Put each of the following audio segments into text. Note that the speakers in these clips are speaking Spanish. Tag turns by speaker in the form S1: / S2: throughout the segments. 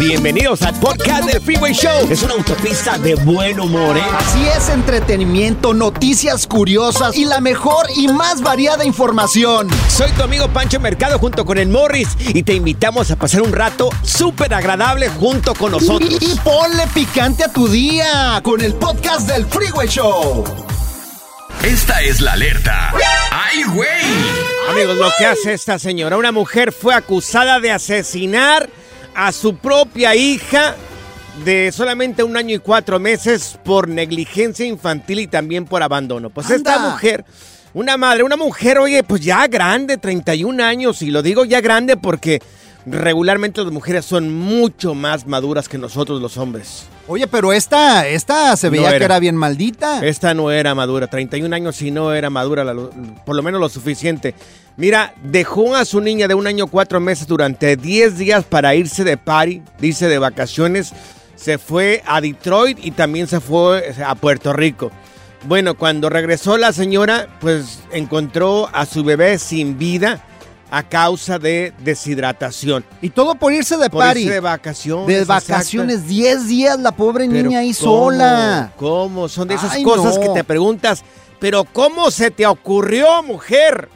S1: Bienvenidos al podcast del Freeway Show. Es una autopista de buen humor, ¿eh?
S2: Así es, entretenimiento, noticias curiosas y la mejor y más variada información.
S1: Soy tu amigo Pancho Mercado junto con el Morris y te invitamos a pasar un rato súper agradable junto con nosotros.
S2: Y, y ponle picante a tu día con el podcast del Freeway Show.
S3: Esta es la alerta. ¡Ay, güey!
S1: Amigos, lo que hace esta señora, una mujer fue acusada de asesinar a su propia hija de solamente un año y cuatro meses por negligencia infantil y también por abandono. Pues esta mujer, una madre, una mujer, oye, pues ya grande, 31 años, y lo digo ya grande porque regularmente las mujeres son mucho más maduras que nosotros los hombres.
S2: Oye, pero esta, esta se
S1: No
S2: veía
S1: era.
S2: que era bien maldita.
S1: Esta no era madura, 31 años y no era madura, la- por lo menos lo suficiente. Mira, dejó a su niña de un año cuatro meses durante 10 días para irse de party, dice de vacaciones. Se fue a Detroit y también se fue a Puerto Rico. Bueno, cuando regresó la señora, pues encontró a su bebé sin vida a causa de deshidratación.
S2: Y todo por irse de
S1: Por
S2: party.
S1: irse de vacaciones.
S2: De vacaciones, 10 días la pobre
S1: Pero
S2: niña ahí
S1: ¿cómo?
S2: sola.
S1: ¿Cómo? Son de esas
S2: Ay,
S1: cosas
S2: no.
S1: que te preguntas, pero ¿cómo se te ocurrió, mujer?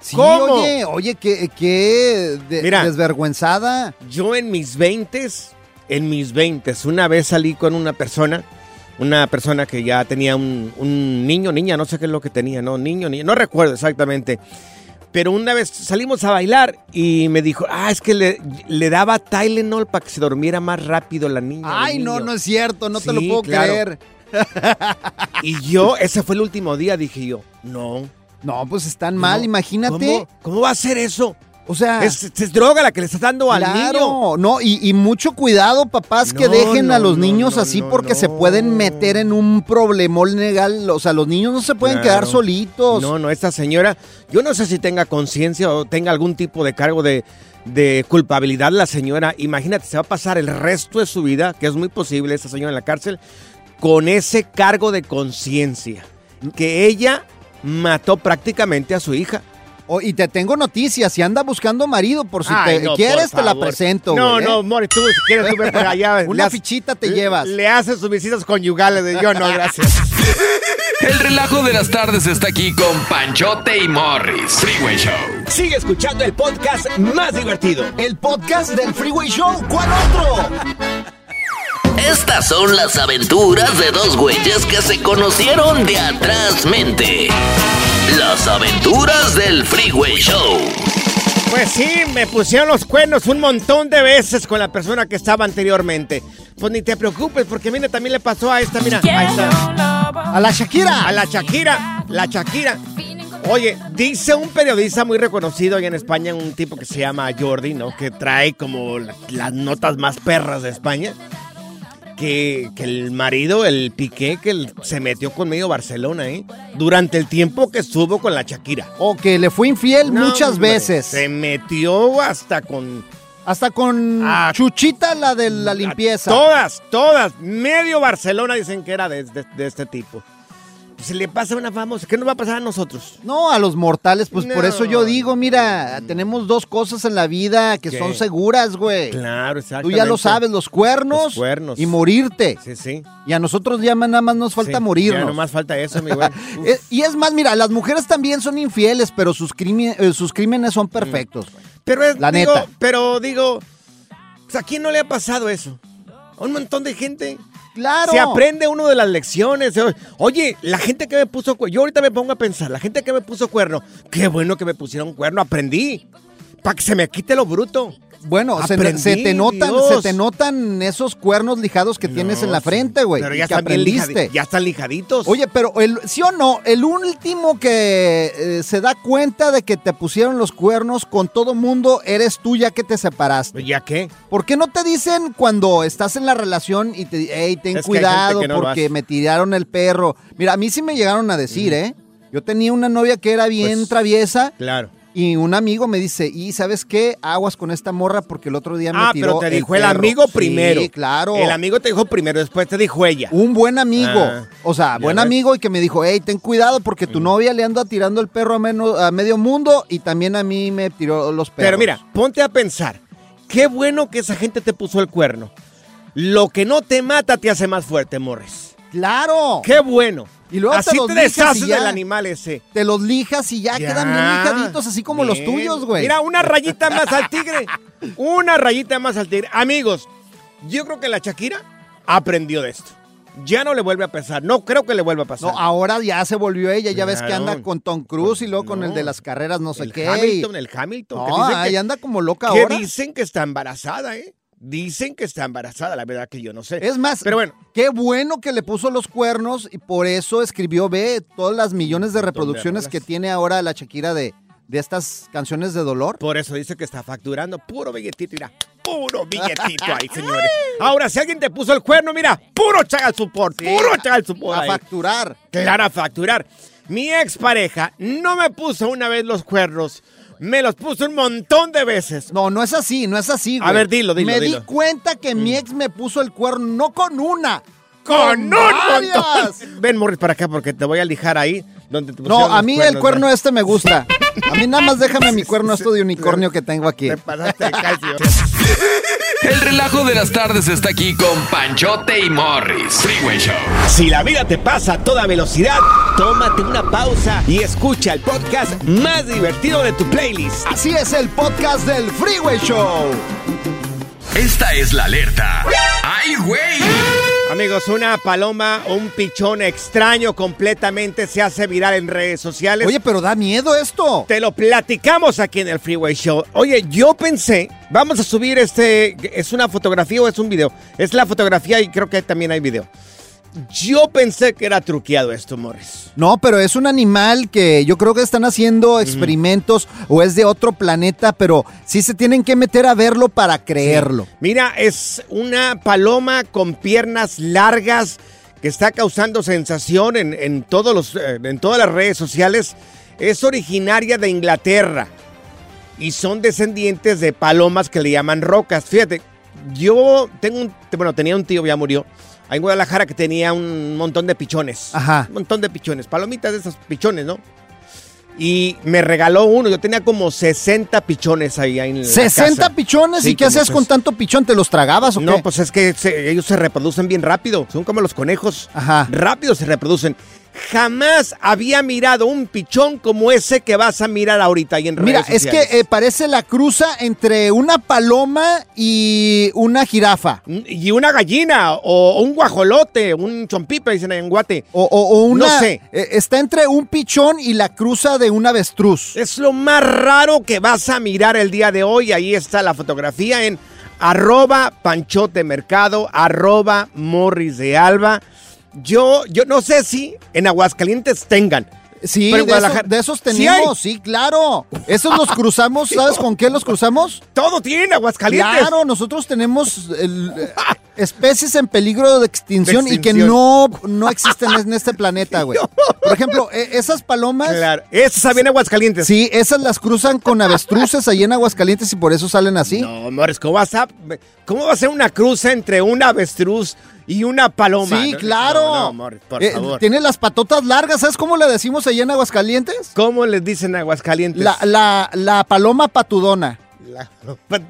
S2: Sí,
S1: ¿Cómo?
S2: oye, oye, qué, qué de-
S1: Mira.
S2: desvergüenzada.
S1: Yo en mis veintes, en mis veintes, una vez salí con una persona, una persona que ya tenía un, un niño, niña, no sé qué es lo que tenía, no, niño, niña, no recuerdo exactamente. Pero una vez salimos a bailar y me dijo, ah, es que le, le daba Tylenol para que se durmiera más rápido la niña.
S2: Ay, no,
S1: niño".
S2: no es cierto, no te lo puedo
S1: claro.
S2: creer.
S1: Y yo, ese fue el último día, dije yo, no.
S2: No, pues están mal, imagínate.
S1: ¿Cómo, cómo va a ser eso?
S2: O sea,
S1: Es, es droga la que le estás dando al niño.
S2: no, y, y mucho cuidado, papás, que
S1: No,
S2: dejen a los
S1: no,
S2: niños así porque se pueden meter en un problemón legal. O sea, los niños no se pueden
S1: Claro.
S2: quedar solitos.
S1: No, no, esta señora, yo no sé si tenga conciencia o tenga algún tipo de cargo de, de culpabilidad la señora. Imagínate, se va a pasar el resto de su vida, que es muy posible esta señora en la cárcel, con ese cargo de conciencia. Que ella mató prácticamente a su hija.
S2: O- y te tengo noticias, si anda buscando marido, por si
S1: Ay,
S2: te
S1: no,
S2: quieres, te la presento.
S1: No,
S2: güey, ¿eh?
S1: no, Mori, tú si quieres tú ven para allá.
S2: Una fichita te llevas.
S1: Le haces sus visitas conyugales de yo, no, gracias.
S3: El relajo de las tardes está aquí con Panchote y Morris. Freeway Show.
S1: Sigue escuchando el podcast más divertido.
S2: El podcast del Freeway Show, ¿cuál otro?
S4: Estas son las aventuras de dos güeyes que se conocieron de atrás mente. Las aventuras del Freeway Show.
S1: Pues sí, me pusieron los cuernos un montón de veces con la persona que estaba anteriormente. Pues ni te preocupes, porque mira, también le pasó a esta, mira, ahí está.
S2: A la Shakira.
S1: A la Shakira, la Shakira. Oye, dice un periodista muy reconocido allá en España, un tipo que se llama Jordi, ¿no? Que trae como la- las notas más perras de España. Que, que el marido, el Piqué, que el- se metió con medio Barcelona, ¿eh? Durante el tiempo que estuvo con la Shakira.
S2: O que le fue infiel
S1: No,
S2: muchas
S1: hombre,
S2: veces.
S1: Se metió hasta con
S2: Hasta con Chuchita, la de la limpieza.
S1: Todas, todas. Medio Barcelona dicen que era de, de- de este tipo. Se le pasa a una famosa. ¿Qué nos va a pasar a nosotros?
S2: No, a los mortales, pues por eso yo digo, mira, tenemos dos cosas en la vida que
S1: ¿Qué?
S2: son seguras, güey.
S1: Claro, exacto.
S2: Tú ya lo sabes, los cuernos,
S1: Los cuernos.
S2: y morirte.
S1: Sí, sí.
S2: Y a nosotros ya nada más nos falta
S1: Sí,
S2: morir.
S1: Ya nomás falta eso, mi güey.
S2: Eh, y es más, mira, las mujeres también son infieles, pero sus, eh, sus crímenes son perfectos. güey.
S1: pero es,
S2: la
S1: digo,
S2: neta.
S1: Pero digo, ¿a quién no le ha pasado eso? A un montón de gente. Se aprende uno de las lecciones. Oye, la gente que me puso cuerno, yo ahorita me pongo a pensar, la gente que me puso cuerno, qué bueno que me pusieron cuerno, aprendí. Para que se me quite lo bruto.
S2: Bueno, se,
S1: Aprendí,
S2: se te notan,
S1: Dios.
S2: se te notan esos cuernos lijados que tienes en la frente, güey.
S1: Pero ya
S2: que
S1: están lijadi- ya están lijaditos.
S2: Oye, pero el, sí o no, el último que eh, se da cuenta de que te pusieron los cuernos con todo mundo eres tú ya que te separaste.
S1: ¿ya qué?
S2: ¿Por qué no te dicen cuando estás en la relación y te dicen, hey, ten
S1: Es
S2: cuidado
S1: no
S2: porque me tiraron el perro? Mira, a mí sí me llegaron a decir, ¿eh? Yo tenía una novia que era bien
S1: Pues,
S2: traviesa
S1: Claro.
S2: Y un amigo me dice, y ¿sabes qué? Aguas con esta morra porque el otro día me
S1: Ah,
S2: tiró
S1: pero te dijo el,
S2: perro".
S1: amigo
S2: Sí,
S1: primero.
S2: claro.
S1: El amigo te dijo primero, después te dijo ella.
S2: Un buen amigo.
S1: Ah,
S2: o sea, buen
S1: ves.
S2: amigo y que me dijo, hey, ten cuidado porque tu novia le anda tirando el perro a, meno- a medio mundo y también a mí me tiró los perros.
S1: Pero mira, ponte a pensar. Qué bueno que esa gente te puso el cuerno. Lo que no te mata te hace más fuerte, Morris.
S2: ¡Claro!
S1: Qué bueno.
S2: Y luego
S1: Así
S2: te los
S1: te deshaces del animal ese.
S2: Te los lijas y ya,
S1: Ya.
S2: quedan bien lijaditos, así como los tuyos, güey.
S1: Mira, una rayita más al tigre. Una rayita más al tigre. Amigos, yo creo que la Shakira aprendió de esto. Ya no le vuelve a pasar. No creo que le vuelva a pasar.
S2: No, ahora ya se volvió ella, ya ves que anda con Tom Cruise y luego con
S1: No.
S2: el de las carreras no sé
S1: el
S2: qué.
S1: Hamilton, el Hamilton.
S2: No,
S1: que dicen
S2: ahí
S1: que-
S2: anda como loca
S1: que
S2: ahora.
S1: dicen que está embarazada, ¿eh? Dicen que está embarazada, la verdad que yo no sé.
S2: Es más,
S1: Pero bueno.
S2: qué bueno que le puso los cuernos y por eso escribió, ve, todas las millones de reproducciones que tiene ahora la Shakira de, de estas canciones de dolor.
S1: Por eso dice que está facturando puro billetito, mira. Puro billetito ahí, señores. Ahora, si alguien te puso el cuerno, mira, puro chagal support, puro chagal support.
S2: A
S1: ahí.
S2: facturar.
S1: Claro, a facturar. Mi expareja no me puso una vez los cuernos, me los puso un montón de veces.
S2: No, no es así, no es así, güey.
S1: A ver, dilo, dilo,
S2: Me
S1: dilo.
S2: di cuenta que mi ex me puso el cuerno no con una,
S1: ¡Con un
S2: varias.
S1: montón! Ven, Morris, para acá porque te voy a lijar ahí donde te
S2: No, a mí el cuerno
S1: ¿verdad?
S2: este me gusta. A mí nada más déjame mi cuerno esto de unicornio que tengo aquí.
S1: Te pasaste de calcio.
S3: El relajo de las tardes está aquí con Panchote y Morris. Freeway Show.
S1: Si la vida te pasa a toda velocidad, tómate una pausa y escucha el podcast más divertido de tu playlist.
S2: Así es el podcast del Freeway Show.
S3: Esta es la alerta. ¡Ay, güey!
S1: Amigos, una paloma o un pichón extraño completamente se hace viral en redes sociales.
S2: Oye, pero da miedo esto.
S1: Te lo platicamos aquí en el Freeway Show. Oye, yo pensé, vamos a subir este, ¿es una fotografía o es un video? Es la fotografía y creo que también hay video. Yo pensé que era truqueado esto, Morris.
S2: No, pero es un animal que yo creo que están haciendo experimentos o es de otro planeta, pero sí se tienen que meter a verlo para creerlo.
S1: Mira, es una paloma con piernas largas que está causando sensación en, en todos los, eh, en todas las redes sociales. Es originaria de Inglaterra y son descendientes de palomas que le llaman rocas. Fíjate, yo tengo un, bueno, tenía un tío, ya murió, ahí en Guadalajara que tenía un montón de pichones.
S2: Ajá.
S1: Un montón de pichones, palomitas de esos pichones, ¿no? Y me regaló uno, yo tenía como 60 pichones ahí, en la
S2: 60
S1: casa.
S2: pichones,
S1: Sí,
S2: ¿y qué hacías
S1: pues-
S2: con tanto pichón? ¿Te los tragabas o
S1: no,
S2: qué?
S1: pues es que se- ellos se reproducen bien rápido. Son como los conejos.
S2: Ajá.
S1: Rápido se reproducen. Jamás había mirado un pichón como ese que vas a mirar ahorita ahí en redes
S2: Mira, es que eh, parece la cruza entre una paloma y una jirafa.
S1: Y una gallina, o un guajolote, un chompipe, dicen en Guate.
S2: O, o- o una.
S1: No sé.
S2: eh, está entre un pichón y la cruza de un avestruz.
S1: Es lo más raro que vas a mirar el día de hoy. Ahí está la fotografía en arroba panchote mercado, arroba morris de alba. Yo, yo no sé si en Aguascalientes tengan.
S2: Sí,
S1: Pero en
S2: de, de esos
S1: Sí
S2: tenemos, sí, claro. Esos los cruzamos, ¿sabes con qué los cruzamos?
S1: Todo tiene Aguascalientes.
S2: Claro, nosotros tenemos el, eh, especies en peligro de extinción,
S1: De
S2: y que no, no existen en este planeta, güey. Por ejemplo, eh, esas palomas,
S1: Claro. Esa sabía en Aguascalientes.
S2: sí, esas las cruzan con avestruces ahí en Aguascalientes y por eso salen así.
S1: No, Morris, ¿cómo vas a, cómo va a ser una cruza entre un avestruz y una paloma?
S2: Sí, claro.
S1: No, no, por
S2: Eh,
S1: favor.
S2: Tiene las patotas largas, ¿sabes cómo le decimos allá en Aguascalientes?
S1: ¿Cómo les dicen Aguascalientes?
S2: La, la, la paloma patudona.
S1: La-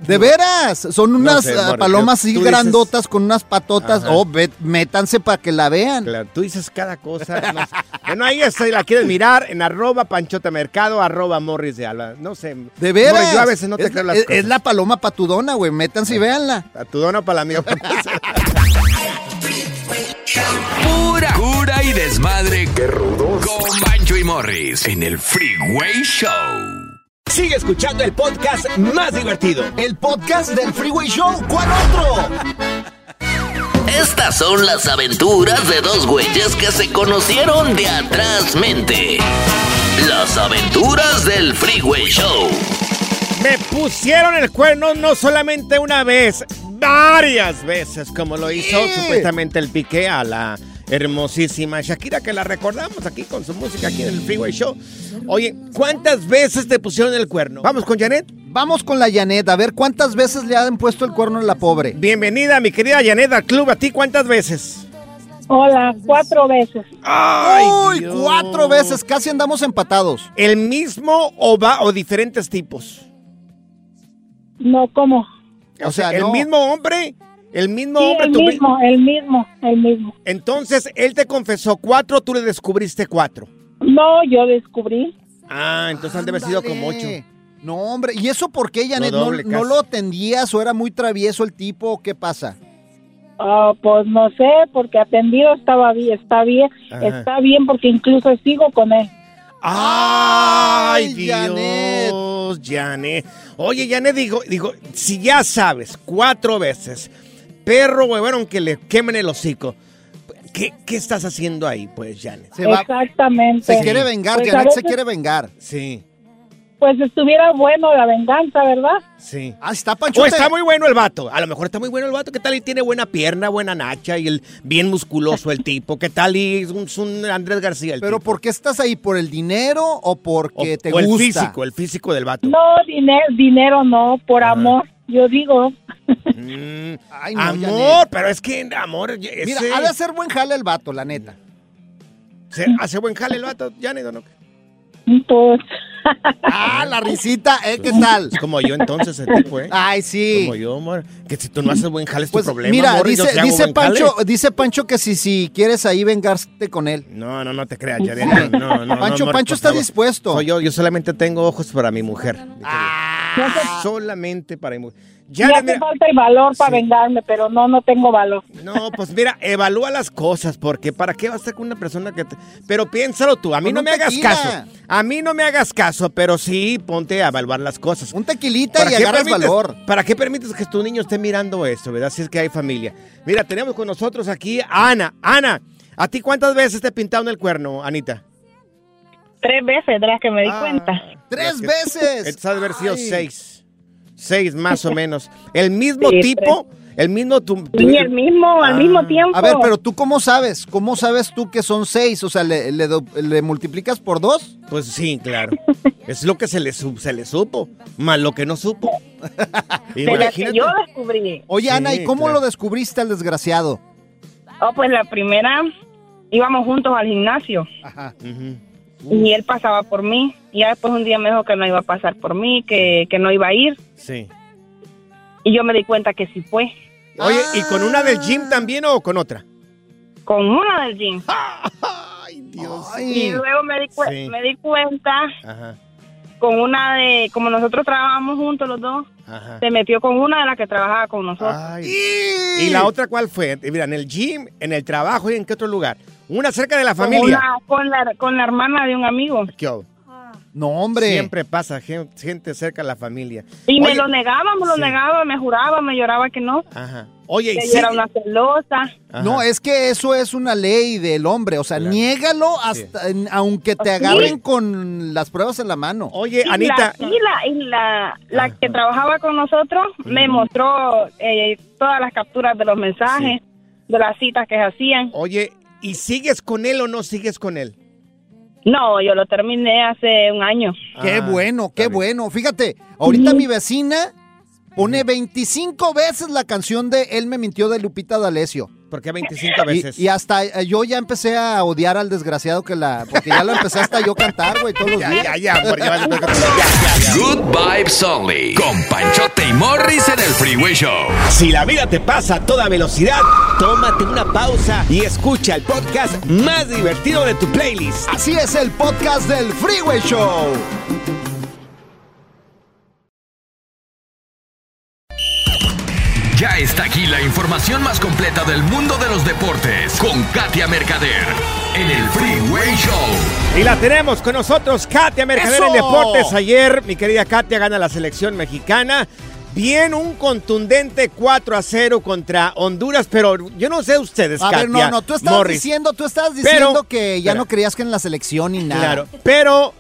S2: De veras, son unas
S1: sé,
S2: ah, palomas así
S1: dices-
S2: grandotas con unas patotas.
S1: Ajá.
S2: Oh, ve- métanse para que la vean.
S1: Claro, tú dices cada cosa. no sé. bueno, ahí está, la quieres mirar en arroba panchota mercado, arroba morris de alba. No sé.
S2: De veras.
S1: Morris, yo a veces no te
S2: es,
S1: creo las
S2: es-
S1: cosas.
S2: es la paloma patudona, güey. Métanse y véanla.
S1: A tu dona para la amiga.
S3: Pura cura y desmadre. ¡Qué rudos! Con Bancho y Morris en el Freeway Show.
S1: Sigue escuchando el podcast más divertido.
S2: El podcast del Freeway Show. ¿Cuál otro?
S4: Estas son las aventuras de dos güeyes que se conocieron de atrás mente. Las aventuras del Freeway Show.
S1: Me pusieron el cuerno no solamente una vez, varias veces, como lo hizo
S2: Sí.
S1: supuestamente el pique a la hermosísima Shakira, que la recordamos aquí con su música aquí en el Freeway Show. Oye, ¿cuántas veces te pusieron el cuerno? Vamos con Janet.
S2: Vamos con la Janet, a ver cuántas veces le han puesto el cuerno a la pobre.
S1: Bienvenida, mi querida Janet, al club. ¿A ti cuántas veces?
S5: Hola, cuatro veces.
S1: ¡Ay,
S2: Uy,
S1: Dios!
S2: cuatro veces, casi andamos empatados.
S1: ¿El mismo o va o diferentes tipos?
S5: No, ¿cómo?
S2: O sea,
S1: ¿el
S2: no.
S1: mismo hombre? ¿El mismo
S5: Sí,
S1: hombre?
S5: el
S1: tú-
S5: mismo, el mismo, el mismo.
S1: Entonces, él te confesó cuatro, tú le descubriste cuatro.
S5: No, yo descubrí.
S1: Ah, entonces han de haber sido como ocho.
S2: No, hombre, ¿y eso por qué, Janet? ¿No,
S1: doble,
S2: no
S1: casi.
S2: lo atendías o era muy travieso el tipo o qué pasa?
S5: Ah, pues no sé, porque atendido estaba bien, está bien,
S1: Ajá.
S5: está bien porque incluso sigo con él.
S1: ¡Ay,
S2: Ay,
S1: Dios, Janet! Oye, Janet, digo, digo, si ya sabes cuatro veces, perro huevón que le quemen el hocico, ¿qué, qué estás haciendo ahí, pues, Janet?
S2: Se va,
S5: Exactamente.
S2: se quiere vengar,
S5: Pues a
S2: Janet se quiere vengar.
S1: Sí,
S5: Pues estuviera bueno la venganza, ¿verdad?
S1: sí.
S2: Ah, está
S1: O
S2: Panchote.
S1: está muy bueno el vato. A lo mejor está muy bueno el vato. ¿Qué tal? Y tiene buena pierna, buena nacha y el bien musculoso el tipo. ¿Qué tal? Y es un, es un Andrés García el
S2: Pero
S1: tipo.
S2: ¿por qué estás ahí? ¿Por el dinero o porque
S1: o,
S2: te
S1: o el
S2: gusta?
S1: físico, el físico del vato.
S5: No, dinero, dinero no, por
S1: Ah.
S5: amor. Yo digo,
S1: Mm,
S2: Ay, no,
S1: amor,
S2: Janet.
S1: pero es que amor, ese,
S2: Mira, ha de hacer buen jale el vato, la neta.
S1: se- hace buen jale el vato, Janet, ¿o no?
S5: pues,
S2: Ah, la risita, ¿eh? ¿Qué tal?
S1: Es como yo entonces, ese tipo, ¿eh?
S2: Ay, sí.
S1: Como yo, amor. Que si tú no haces buen jale es
S2: Pues
S1: tu problema,
S2: mira,
S1: amor, y yo
S2: dice, dice
S1: jale.
S2: Pancho, dice Pancho que si, si quieres ahí vengarte con él.
S1: No, no, no te creas, Janet. No, no, no,
S2: Pancho,
S1: amor,
S2: Pancho está
S1: favor.
S2: dispuesto.
S1: Soy yo, yo solamente tengo ojos para mi mujer.
S2: Ah.
S1: Querida. Solamente para mi mujer.
S5: me falta el valor para
S1: Sí.
S5: vengarme, pero no, no tengo valor.
S1: No, pues mira, evalúa las cosas, porque ¿para qué vas a estar con una persona que te... Pero piénsalo tú, a mí
S2: Con
S1: no me hagas caso. A mí no me hagas caso, pero sí ponte a evaluar las cosas.
S2: Un tequilita y agarras
S1: permites,
S2: valor.
S1: ¿Para qué permites que tu niño esté mirando esto, verdad? Si es que hay familia. Mira, tenemos con nosotros aquí a Ana. Ana, ¿a ti cuántas veces te pintaron el cuerno, Anita?
S5: Tres veces de las que me di
S1: Ah,
S5: cuenta.
S2: ¡Tres veces!
S1: Esto ha de haber sido
S2: Ay.
S1: seis. Seis más o menos. El mismo
S5: Sí,
S1: tipo, el mismo... Tu, tu-
S5: Y el mismo, al
S1: Ah.
S5: mismo tiempo.
S2: A ver, pero tú cómo sabes? ¿Cómo sabes tú que son seis? O sea, ¿le, le do- le multiplicas por dos?
S1: Pues sí, claro. Es lo que se le, se le supo, más lo que no supo.
S5: de las que
S1: Imagínate.
S5: yo descubrí.
S2: Oye,
S1: Sí,
S2: Ana, ¿y cómo
S1: claro.
S2: lo descubriste al desgraciado?
S5: Oh, pues la primera íbamos juntos al gimnasio
S2: Ajá.
S5: Y él pasaba por mí. Y ya después un día me dijo que no iba a pasar por mí, que, que no iba a ir.
S1: Sí.
S5: Y yo me di cuenta que sí fue.
S1: Oye, ¿y con una del gym también o con otra?
S5: Con una del gym.
S1: Ay, Dios.
S5: Y luego me di, cu-
S1: Sí.
S5: me di cuenta
S1: Ajá,
S5: con una de, como nosotros trabajábamos juntos los dos,
S1: ajá.
S5: se metió con una de las que trabajaba con nosotros.
S1: Ay. ¿Y la otra cuál fue? Mira, en el gym, en el trabajo y en qué otro lugar. Una cerca de la
S5: Con
S1: familia.
S5: una- con, la, con la hermana de un amigo.
S1: ¿Qué hubo?
S2: No, hombre.
S1: Siempre pasa gen- gente cerca de la familia.
S5: Y me
S1: Oye,
S5: lo negaba, me lo
S1: sí.
S5: negaba, me juraba, me lloraba que no.
S1: Ajá. Oye, y
S5: Que
S1: sí.
S5: yo era una celosa.
S1: Ajá.
S2: No, es que eso es una ley del hombre. O sea,
S1: Claro.
S2: niégalo hasta, en- aunque te
S5: Sí.
S2: agarren con las pruebas en la mano.
S1: Oye,
S5: Y
S1: Anita.
S5: La, y la, y la, la que trabajaba con nosotros me mostró eh, todas las capturas de los mensajes, de las citas que se hacían.
S1: Oye, ¿y sigues con él o no sigues con él?
S5: No, yo lo terminé hace un año.
S2: Qué
S1: Ah,
S2: bueno, qué bueno. Fíjate, ahorita mi vecina pone 25 veces la canción de Él me mintió de Lupita D'Alessio.
S1: ¿Por qué 25
S2: Y,
S1: veces?
S2: y hasta eh, yo ya empecé a odiar al desgraciado que la... Porque ya lo empecé hasta yo cantar, güey, todos los
S1: Ya,
S2: días.
S1: ya, ya, ya, ya, ya.
S3: Good Vibes Only. Con Panchote y Morris en el Freeway Show.
S1: Si la vida te pasa a toda velocidad, tómate una pausa y escucha el podcast más divertido de tu playlist.
S2: Así es el podcast del Freeway Show.
S3: Está aquí la información más completa del mundo de los deportes con Katia Mercader en el Freeway Show.
S1: Y la tenemos con nosotros, Katia Mercader en. Deportes. Ayer, mi querida Katia gana la selección mexicana. Bien, un contundente 4 a 0 contra Honduras, pero yo no sé ustedes,
S2: A
S1: Katia.
S2: ver, no, no, tú estabas
S1: Morris.
S2: diciendo, tú estabas
S1: Pero-
S2: diciendo que ya no creías que en la selección ni nada.
S1: Claro, pero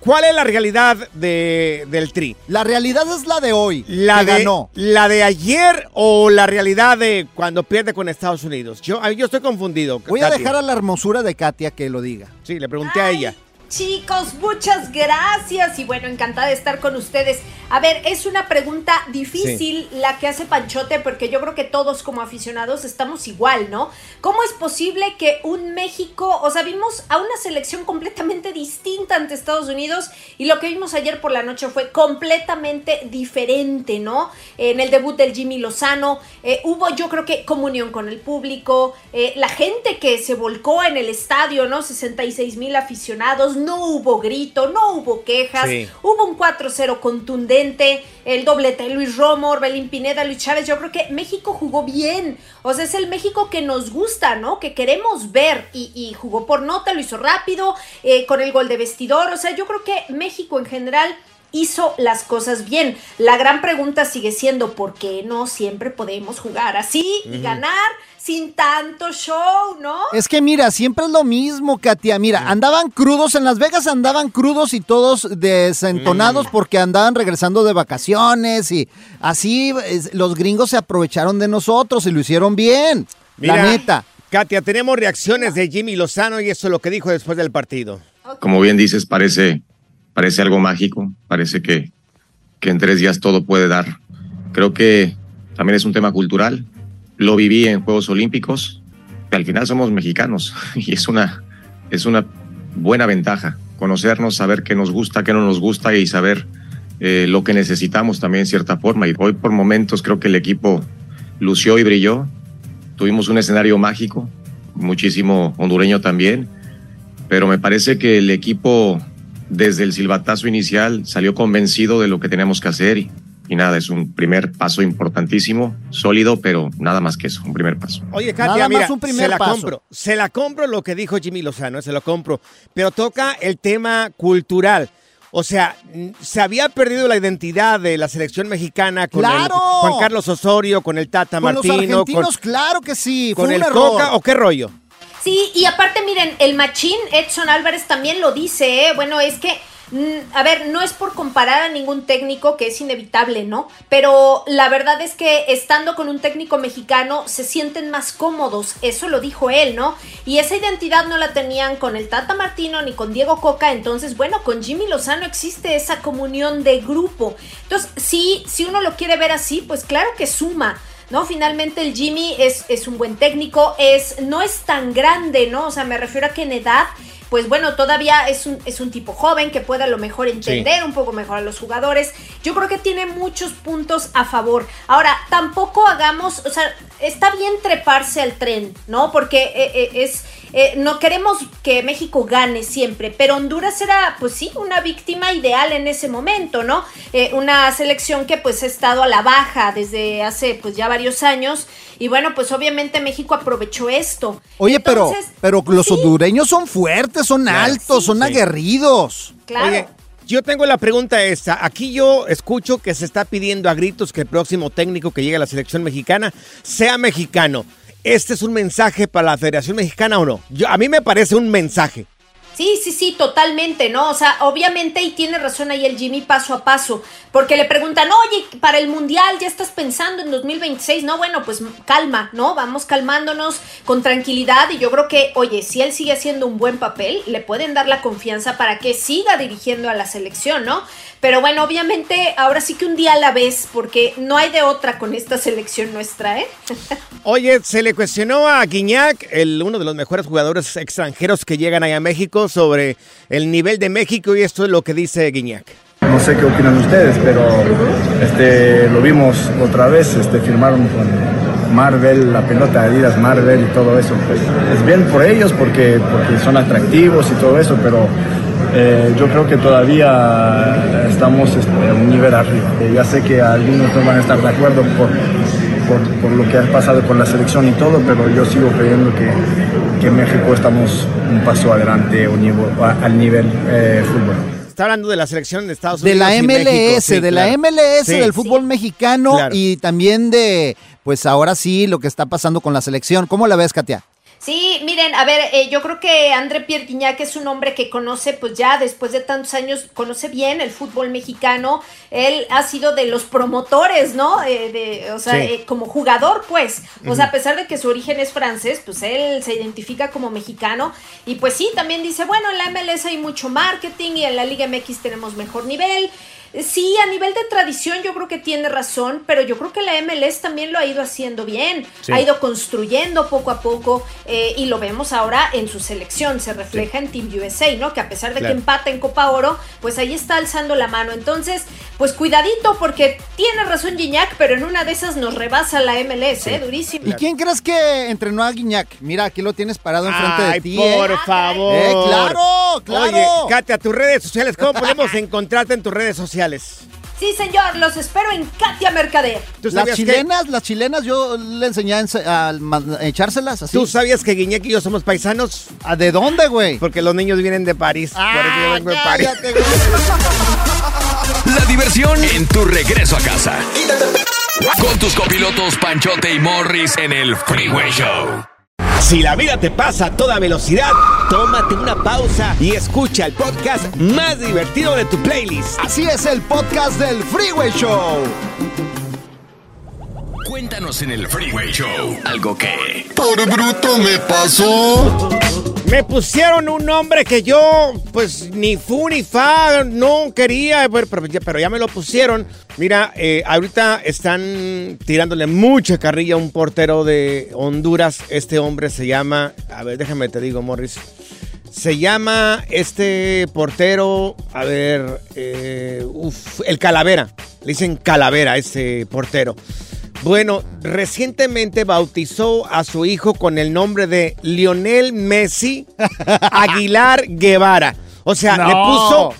S1: ¿cuál es la realidad de, del Tri?
S2: La realidad es la de hoy,
S1: ¿La
S2: que
S1: de,
S2: ganó.
S1: ¿La de ayer o la realidad de cuando pierde con Estados Unidos? Yo, yo estoy confundido.
S2: Voy a dejar a la hermosura de Katia que lo diga.
S1: Sí, le pregunté a ella.
S6: Chicos, muchas gracias y bueno, encantada de estar con ustedes. A ver, es una pregunta difícil la que hace Panchote porque yo creo que todos como aficionados estamos igual, ¿no? ¿Cómo es posible que un México, o sea, vimos a una selección completamente distinta ante Estados Unidos y lo que vimos ayer por la noche fue completamente diferente, ¿no? En el debut del Jimmy Lozano eh, hubo yo creo que comunión con el público, eh, la gente que se volcó en el estadio, ¿no? 66 mil aficionados, no hubo grito, no hubo quejas,
S1: Sí.
S6: hubo un 4-0 contundente, el doblete de Luis Romo, Orbelín Pineda, Luis Chávez, yo creo que México jugó bien, o sea, es el México que nos gusta, ¿no? Que queremos ver y, y jugó por nota, lo hizo rápido, eh, con el gol de vestidor, o sea, yo creo que México en general hizo las cosas bien. La gran pregunta sigue siendo por qué no siempre podemos jugar así y ganar sin tanto show, ¿no?
S2: Es que mira, siempre es lo mismo, Katia. Mira, andaban crudos, en Las Vegas andaban crudos y todos desentonados porque andaban regresando de vacaciones y así es, los gringos se aprovecharon de nosotros y lo hicieron bien. la
S1: Mira,
S2: neta.
S1: Katia, tenemos reacciones de Jimmy Lozano y eso es lo que dijo después del partido.
S7: como bien dices, parece, parece algo mágico, parece que, que en tres días todo puede dar. Creo que también es un tema cultural. Lo viví en Juegos Olímpicos. Al final somos mexicanos y es una, es una buena ventaja conocernos, saber qué nos gusta, qué no nos gusta y saber eh, lo que necesitamos también en cierta forma. Y hoy por momentos creo que el equipo lució y brilló. Tuvimos un escenario mágico, muchísimo hondureño también pero me parece que el equipo desde el silbatazo inicial salió convencido de lo que teníamos que hacer y, y nada, es un primer paso importantísimo, sólido, pero nada más que eso, un primer paso.
S1: Oye, Katia,
S2: Nada más
S1: mira,
S2: un primer
S1: se la
S2: paso.
S1: compro. Se la compro lo que dijo Jimmy Lozano, se lo compro. Pero toca el tema cultural. O sea, se había perdido la identidad de la selección mexicana con. Juan Carlos Osorio, con el Tata
S2: Con los
S1: Martino,
S2: argentinos, claro que sí.
S1: con,
S2: fue
S1: con
S2: un
S1: el
S2: error.
S1: Coca, ¿o qué rollo?
S6: Sí, y aparte miren, el machín Edson Álvarez también lo dice, ¿eh? Bueno, es que, mm, a ver, no es por comparar a ningún técnico, que es inevitable, ¿no? Pero la verdad es que estando con un técnico mexicano se sienten más cómodos, eso lo dijo él, ¿no? Y esa identidad no la tenían con el Tata Martino ni con Diego Coca, entonces, bueno, con Jimmy Lozano existe esa comunión de grupo. Entonces, sí, si uno lo quiere ver así, pues claro que suma. ¿No? Finalmente el Jimmy es, es un buen técnico, es, no es tan grande, ¿no? O sea, me refiero a que en edad, pues bueno, todavía es un, es un tipo joven que puede a lo mejor entender un poco mejor a los jugadores. Yo creo que tiene muchos puntos a favor. Ahora, tampoco hagamos, o sea, está bien treparse al tren, ¿no? Porque eh, eh, es... eh, no queremos que México gane siempre, pero Honduras era, pues sí, una víctima ideal en ese momento, ¿no? Eh, una selección que pues ha estado a la baja desde hace pues ya varios años y bueno, pues obviamente México aprovechó esto.
S2: Oye, pero, pero los
S6: sí,
S2: hondureños son fuertes, son
S1: Claro,
S2: altos,
S6: sí,
S2: son
S1: sí.
S2: aguerridos.
S6: Claro.
S1: Oye, yo tengo la pregunta esta. Aquí yo escucho que se está pidiendo a gritos que el próximo técnico que llegue a la selección mexicana sea mexicano. ¿Este es un mensaje para la Federación Mexicana o no? A mí me parece un mensaje.
S6: Sí, sí, sí, totalmente, ¿no? O sea, obviamente, y tiene razón ahí el Jimmy paso a paso, porque le preguntan, oye, para el Mundial ya estás pensando en 2026, no, bueno, pues calma, ¿no? Vamos calmándonos con tranquilidad y yo creo que, oye, si él sigue haciendo un buen papel, le pueden dar la confianza para que siga dirigiendo a la selección, ¿no? Pero bueno, obviamente, ahora sí que un día a la vez, porque no hay de otra con esta selección nuestra, ¿eh?
S1: Oye, se le cuestionó a Guiñac, el, uno de los mejores jugadores extranjeros que llegan allá a México, sobre el nivel de México y esto es lo que dice Guiñac.
S8: No sé qué opinan ustedes, pero este, lo vimos otra vez, este, firmaron con Marvel, la pelota de Adidas Marvel y todo eso. Pues, es bien por ellos porque, porque son atractivos y todo eso, pero eh, yo creo que todavía estamos este, a un nivel arriba. Eh, ya sé que algunos no van a estar de acuerdo por, por, por lo que ha pasado con la selección y todo, pero yo sigo creyendo que, que en México estamos un paso adelante o nivel- a- al nivel eh, fútbol.
S1: Está hablando de la selección de Estados
S2: De
S1: Unidos.
S2: la
S1: y
S2: MLS,
S1: México, sí,
S2: de la. MLS,
S1: Sí.
S2: del fútbol mexicano
S1: Claro.
S2: y también de, pues ahora sí, lo que está pasando con la selección. ¿Cómo la ves, Katia?
S6: Sí, miren, a ver, eh, yo creo que André Pierre Guignac es un hombre que conoce, pues ya después de tantos años, conoce bien el fútbol mexicano. Él ha sido de los promotores, ¿no? Eh, de, o sea,
S9: Sí.
S6: eh, como jugador, pues. O sea, a pesar de que su origen es francés, pues él se identifica como mexicano. Y pues sí, también dice, bueno, en la MLS hay mucho marketing y en la Liga MX tenemos mejor nivel. Sí, a nivel de tradición yo creo que tiene razón, pero yo creo que la MLS también lo ha ido haciendo bien,
S9: Sí.
S6: ha ido construyendo poco a poco eh, y lo vemos ahora en su selección, se refleja en Team USA, ¿no? Que a pesar de
S9: Claro.
S6: que empata en Copa Oro, pues ahí está alzando la mano. Entonces, pues cuidadito porque tiene razón Gignac, pero en una de esas nos rebasa la MLS, ¿eh? Durísimo.
S2: ¿Y quién crees que entrenó a Guiñac? Mira, aquí lo tienes parado enfrente
S1: Ay,
S2: de ti.
S1: por
S2: ¿eh?
S1: favor.
S2: Eh, claro, claro.
S1: Oye, Katia, tus redes sociales, ¿cómo podemos encontrarte en tus redes sociales?
S6: Sí, señor, los espero en Katia Mercader.
S1: ¿Tú
S2: Las
S1: sabías que-
S2: chilenas, las chilenas, yo le enseñé a, a a echárselas así.
S1: ¿Tú sabías que Guiñac y yo somos paisanos?
S2: ¿Ah, ¿De dónde, güey?
S1: Porque los niños vienen de París. por eso yo vengo de París.
S3: La diversión en tu regreso a casa. Con tus copilotos Panchote y Morris en el Freeway Show.
S1: Si la vida te pasa a toda velocidad, tómate una pausa y escucha el podcast más divertido de tu playlist.
S2: Así es el podcast del Freeway Show.
S3: Cuéntanos en el Freeway Show algo que...
S1: Por bruto me pasó. Me pusieron un nombre que yo, pues, ni fu ni fa, no quería, pero, pero ya, me lo pusieron. Mira, eh, ahorita están tirándole mucha carrilla a un portero de Honduras. Este hombre se llama, a ver, déjame te digo, Morris. Se llama este portero, a ver, eh, el Calavera. Le dicen Calavera, este portero. Bueno, recientemente bautizó a su hijo con el nombre de Lionel Messi Aguilar Guevara. O sea,
S2: No.
S1: le puso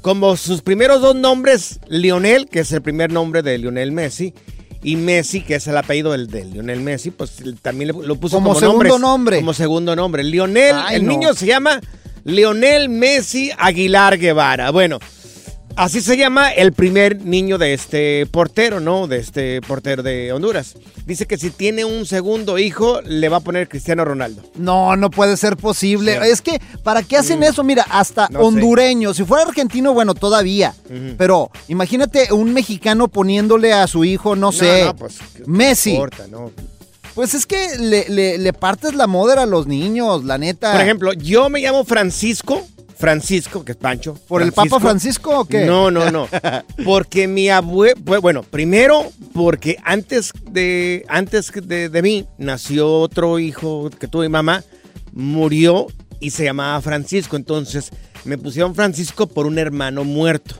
S1: como sus primeros dos nombres, Lionel, que es el primer nombre de Lionel Messi, y Messi, que es el apellido del de Lionel Messi, pues también le- lo puso
S2: Como
S1: como,
S2: segundo
S1: nombres,
S2: nombre.
S1: Como segundo nombre. Lionel,
S2: Ay,
S1: el
S2: no.
S1: niño se llama Lionel Messi Aguilar Guevara. Bueno, así se llama el primer niño de este portero, ¿no? De este portero de Honduras. Dice que si tiene un segundo hijo, le va a poner Cristiano Ronaldo.
S2: No, no puede ser posible.
S1: Sí.
S2: Es que, ¿para qué hacen eso? Mira, hasta
S1: No sé.
S2: hondureño. Si fuera argentino, bueno, todavía. Pero imagínate un mexicano poniéndole a su hijo, no sé,
S1: no, pues, ¿qué- qué
S2: Messi.
S1: importa, no?
S2: Pues es que le, le- le partes la moda a los niños, la neta.
S1: Por ejemplo, yo me llamo Francisco. Francisco, que es Pancho.
S2: ¿Por el Papa Francisco o qué?
S1: No, no, no. Porque mi abuelo, bueno, primero porque antes de antes de, de mí nació otro hijo que tuve mi mamá, murió y se llamaba Francisco, entonces me pusieron Francisco por un hermano muerto.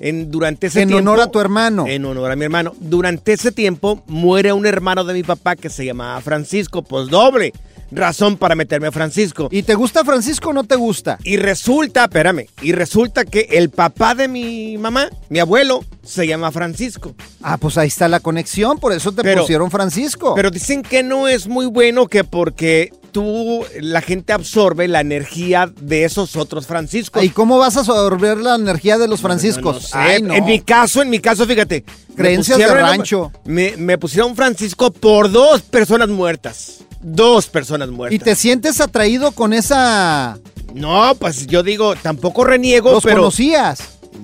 S1: En, durante ese
S2: En
S1: tiempo,
S2: honor a tu hermano.
S1: En honor a mi hermano. Durante ese tiempo muere un hermano de mi papá que se llamaba Francisco, pues doble razón para meterme a Francisco.
S2: ¿Y te gusta Francisco o no te gusta?
S1: Y resulta, espérame, y resulta que el papá de mi mamá, mi abuelo, se llama Francisco.
S2: Ah, pues ahí está la conexión, por eso te
S1: Pero-
S2: pusieron Francisco.
S1: Pero dicen que no es muy bueno que porque tú, la gente absorbe la energía de esos otros Franciscos.
S2: ¿Y cómo vas a absorber la energía de los franciscos?
S1: No sé,
S2: Ay, no.
S1: En mi caso, en mi caso, fíjate. me
S2: Creencias de rancho.
S1: Me, me pusieron Francisco por dos personas muertas. Dos personas muertas.
S2: ¿Y te sientes atraído con esa...
S1: No, pues yo digo, tampoco reniego,
S2: ¿Los
S1: pero...
S2: conocías?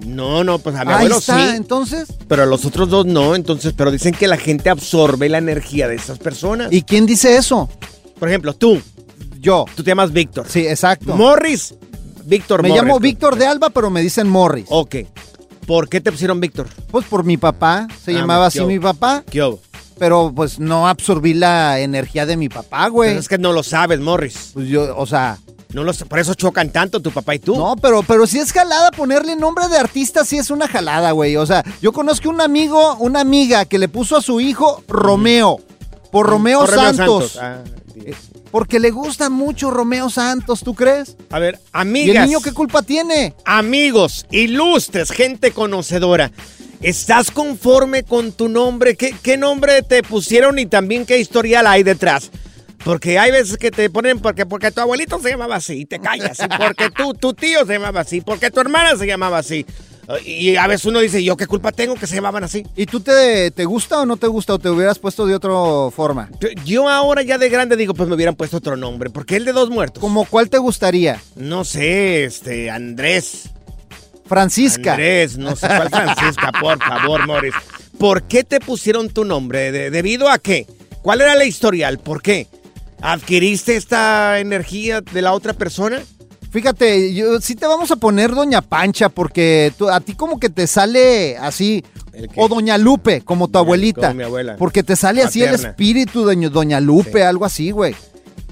S1: No, no, pues a mi
S2: Ahí
S1: abuelo
S2: está,
S1: sí.
S2: entonces.
S1: Pero a los otros dos no, entonces, pero dicen que la gente absorbe la energía de esas personas.
S2: ¿Y quién dice eso?
S1: Por ejemplo, tú.
S2: Yo.
S1: Tú te llamas Víctor.
S2: Sí, exacto.
S1: Morris. Víctor
S2: Me
S1: Morris.
S2: llamo Víctor de Alba, pero me dicen Morris.
S1: Ok. ¿Por qué te pusieron Víctor?
S2: Pues por mi papá, se
S1: Ah,
S2: llamaba así mi papá,
S1: ¿Qué hubo?
S2: pero pues no absorbí la energía de mi papá, güey.
S1: Pero es que no lo sabes, Morris.
S2: Pues yo, o sea,
S1: No lo, por eso chocan tanto tu papá y tú.
S2: no, pero, pero si es jalada ponerle nombre de artista, sí es una jalada, güey. O sea, yo conozco un amigo, una amiga que le puso a su hijo Romeo, por Romeo,
S1: Por Romeo
S2: Santos.
S1: Ah,
S2: Porque le gusta mucho Romeo Santos, ¿tú crees?
S1: A ver,
S2: ¿Y
S1: amigas.
S2: el niño qué culpa tiene?
S1: Amigos, ilustres, gente conocedora. ¿Estás conforme con tu nombre? ¿Qué, qué nombre te pusieron y también qué historial hay detrás? Porque hay veces que te ponen porque, porque tu abuelito se llamaba así y te callas. Y porque tú, tu tío se llamaba así. Porque tu hermana se llamaba así. Y a veces uno dice, ¿yo qué culpa tengo que se llamaban así?
S2: ¿Y tú te, te gusta o no te gusta o te hubieras puesto de otra forma?
S1: Yo, ahora ya de grande digo, pues me hubieran puesto otro nombre. Porque el de dos muertos.
S2: ¿Como cuál te gustaría?
S1: No sé, este, Andrés.
S2: Francisca.
S1: Andrés, no sé cuál Francisca, por favor, Morris. ¿Por qué te pusieron tu nombre? ¿De- ¿Debido a qué? ¿Cuál era la historial? ¿Por qué? ¿Adquiriste esta energía de la otra persona?
S2: Fíjate, yo, sí te vamos a poner Doña Pancha porque tú- a ti como que te sale así. O Doña Lupe, como tu abuelita.
S1: como mi abuela.
S2: Porque te sale así el espíritu de Doña- Doña Lupe, algo así, güey.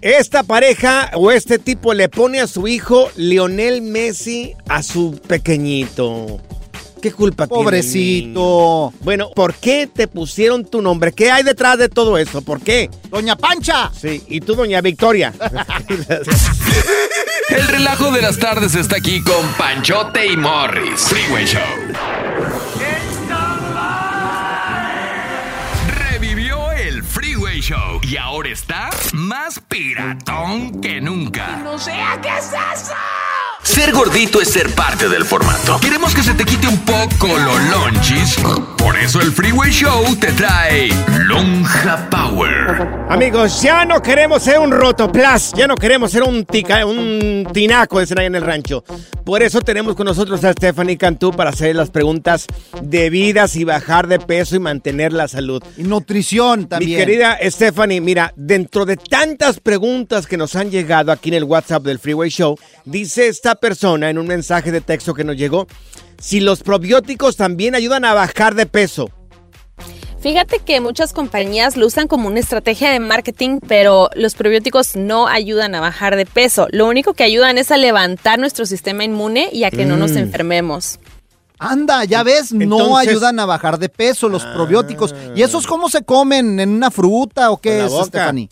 S1: Esta pareja o este tipo le pone a su hijo Lionel Messi a su pequeñito. ¿Qué culpa tiene?
S2: Pobrecito.
S1: Bueno, ¿por qué te pusieron tu nombre? ¿Qué hay detrás de todo eso? ¿Por qué?
S2: Doña Pancha.
S1: Sí, y tú, doña Victoria.
S3: El relajo de las tardes está aquí con Panchote y Morris. Freeway Show. Revivió el Freeway Show y ahora está más piratón que nunca.
S4: No sea qué es eso. Ser gordito es ser parte del formato.
S3: Queremos que se te quite un poco los lonchis. Por eso el Freeway Show te trae Lonja Power.
S1: Amigos, ya no queremos ser un rotoplas, ya no queremos ser un, tica- un tinaco, dicen ahí en el rancho. Por eso tenemos con nosotros a Stephanie Cantú para hacer las preguntas debidas y bajar de peso y mantener la salud.
S2: Y nutrición también.
S1: Mi querida Stephanie, mira, dentro de tantas preguntas que nos han llegado aquí en el WhatsApp del Freeway Show, dice esta persona en un mensaje de texto que nos llegó, si los probióticos también ayudan a bajar de peso.
S9: Fíjate que muchas compañías lo usan como una estrategia de marketing, pero los probióticos no ayudan a bajar de peso. Lo único que ayudan es a levantar nuestro sistema inmune y a que no nos
S2: Mm.
S9: enfermemos.
S2: Anda, ya ves, no ayudan a bajar de peso los probióticos. ¿Y esos cómo se comen? ¿En una fruta o qué es. Stephanie?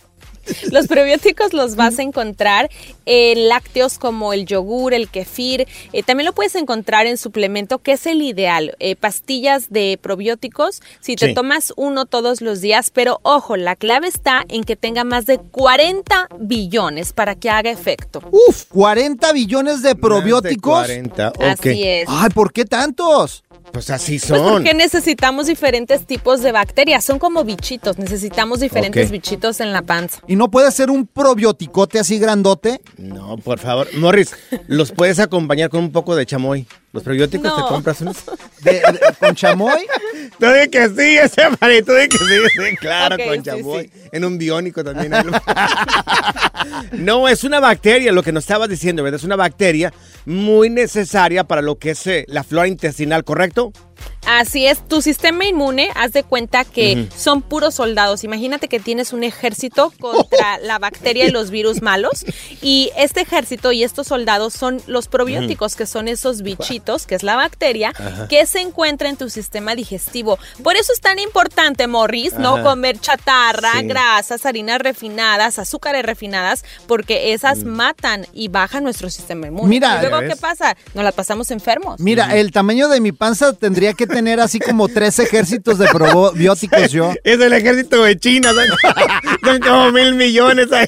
S9: Los probióticos los vas a encontrar en lácteos como el yogur, el kefir. Eh, también lo puedes encontrar en suplemento, que es el ideal. Eh, pastillas de probióticos, si te
S1: Sí.
S9: tomas uno todos los días. Pero ojo, la clave está en que tenga más de 40 billones para que haga efecto.
S2: Uf, 40 billones de probióticos.
S1: Más de 40, ok.
S9: Así es.
S2: Ay, ¿por qué tantos?
S1: Pues así
S9: Pues
S1: son.
S9: porque necesitamos diferentes tipos de bacterias. Son como bichitos. Necesitamos diferentes bichitos en la panza.
S2: ¿Y no puede ser un probioticote así grandote?
S1: No, por favor. Morris, los puedes acompañar con un poco de chamoy. Los probióticos
S9: No.
S1: te compras unos.
S2: De- de- ¿Con chamoy?
S1: Tú di que sí, ese tú di que sí, sí, claro, con
S9: sí,
S1: chamoy. En un biónico también. no, es una bacteria, lo que nos estabas diciendo, ¿verdad? Es una bacteria muy necesaria para lo que es eh, la flora intestinal, ¿correcto?
S9: Así es, tu sistema inmune, haz de cuenta que son puros soldados. Imagínate que tienes un ejército contra la bacteria y los virus malos. Y este ejército y estos soldados son los probióticos, que son esos bichitos, que es la bacteria, que se encuentra en tu sistema digestivo. Por eso es tan importante, Morris, no comer chatarra,
S1: Sí.
S9: grasas, harinas refinadas, azúcares refinadas, porque esas matan y bajan nuestro sistema inmune.
S2: Mira,
S9: y luego,
S1: ¿ya
S9: ¿qué pasa? Nos la pasamos enfermos.
S2: Mira, el tamaño de mi panza tendría que tener así como tres ejércitos de probióticos yo.
S1: Es el ejército de China, son, son como mil millones ahí.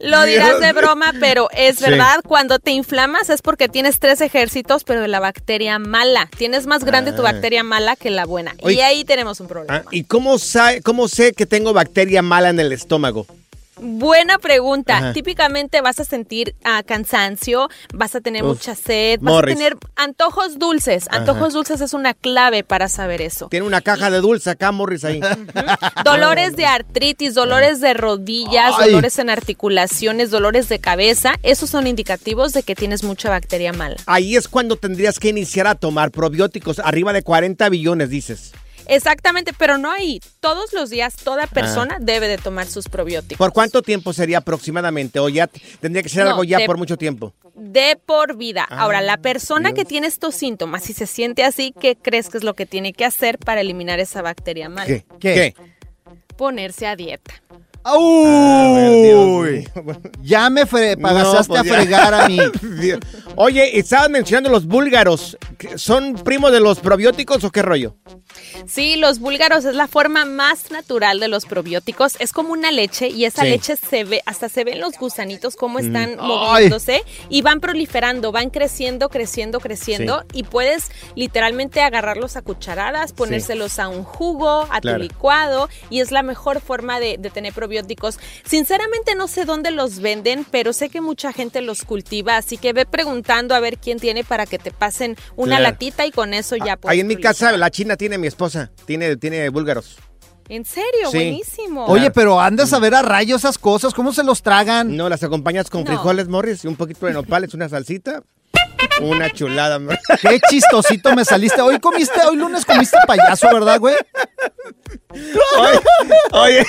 S9: Lo dirás de broma, pero es
S1: Sí.
S9: verdad, cuando te inflamas es porque tienes tres ejércitos, pero de la bacteria mala. Tienes más grande tu
S1: Ah.
S9: bacteria mala que la buena.
S1: Oye.
S9: Y ahí tenemos un problema.
S1: Ah, ¿Y cómo, sa- cómo sé que tengo bacteria mala en el estómago?
S9: Buena pregunta.
S1: Ajá.
S9: Típicamente vas a sentir ah, cansancio, vas a tener
S1: Uf.
S9: mucha sed, vas
S1: Morris.
S9: a tener antojos dulces. Antojos dulces es una clave para saber eso.
S1: Tiene una caja de dulce acá, Morris, ahí.
S9: Dolores de artritis, dolores de rodillas,
S2: Ay.
S9: dolores en articulaciones, dolores de cabeza, esos son indicativos de que tienes mucha bacteria mala.
S1: Ahí es cuando tendrías que iniciar a tomar probióticos, arriba de 40 billones, dices.
S9: Exactamente, pero no ahí. Todos los días toda persona debe de tomar sus probióticos.
S1: ¿Por cuánto tiempo sería aproximadamente? ¿O ya tendría que ser
S9: No,
S1: algo ya
S9: de-
S1: por mucho tiempo?
S9: De por vida.
S1: Ah,
S9: Ahora, la persona
S1: Dios.
S9: que tiene estos síntomas, si se siente así, ¿qué crees que es lo que tiene que hacer para eliminar esa bacteria mala?
S1: ¿Qué?
S2: ¿Qué?
S9: Ponerse a dieta.
S2: ¡Uy! Ya me pagaste
S1: No, pues
S2: a
S1: ya.
S2: fregar a mí.
S1: Dios. Oye, estabas mencionando los búlgaros. ¿Son primos de los probióticos o qué rollo?
S9: Sí, los búlgaros es la forma más natural de los probióticos. Es como una leche y esa
S1: Sí.
S9: leche se ve, hasta se ven los gusanitos cómo están
S1: Mm.
S9: moviéndose y van proliferando, van creciendo, creciendo, creciendo y puedes literalmente agarrarlos a cucharadas, ponérselos a un jugo, a
S1: Claro.
S9: tu licuado y es la mejor forma de, de tener probióticos. Sinceramente no sé dónde los venden, pero sé que mucha gente los cultiva, así que ve preguntando a ver quién tiene para que te pasen una
S1: Claro.
S9: latita y con eso ya puedes
S1: Ahí en mi casa, la china tiene mi esposa. Tiene, tiene búlgaros.
S9: ¿En serio?
S1: Sí.
S9: Buenísimo.
S2: Oye, pero andas a ver a rayo esas cosas, ¿cómo se los tragan?
S1: No, las acompañas con
S9: No.
S1: frijoles, Morris, y un poquito de nopales, una salsita. Una chulada, amor.
S2: Qué chistosito me saliste. Hoy comiste, hoy lunes comiste payaso, ¿verdad, güey?
S1: Oye, oye,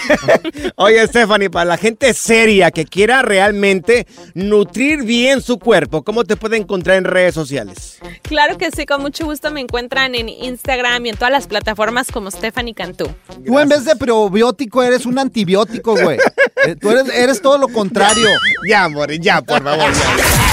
S1: oye, Stephanie, para la gente seria que quiera realmente nutrir bien su cuerpo, ¿cómo te puede encontrar en redes sociales?
S9: Claro que sí, con mucho gusto me encuentran en Instagram y en todas las plataformas como Stephanie Cantú.
S2: Tú en vez de probiótico eres un antibiótico, güey. Eh, Tú eres, eres todo lo contrario.
S1: Ya, Morris, ya, por favor. ya.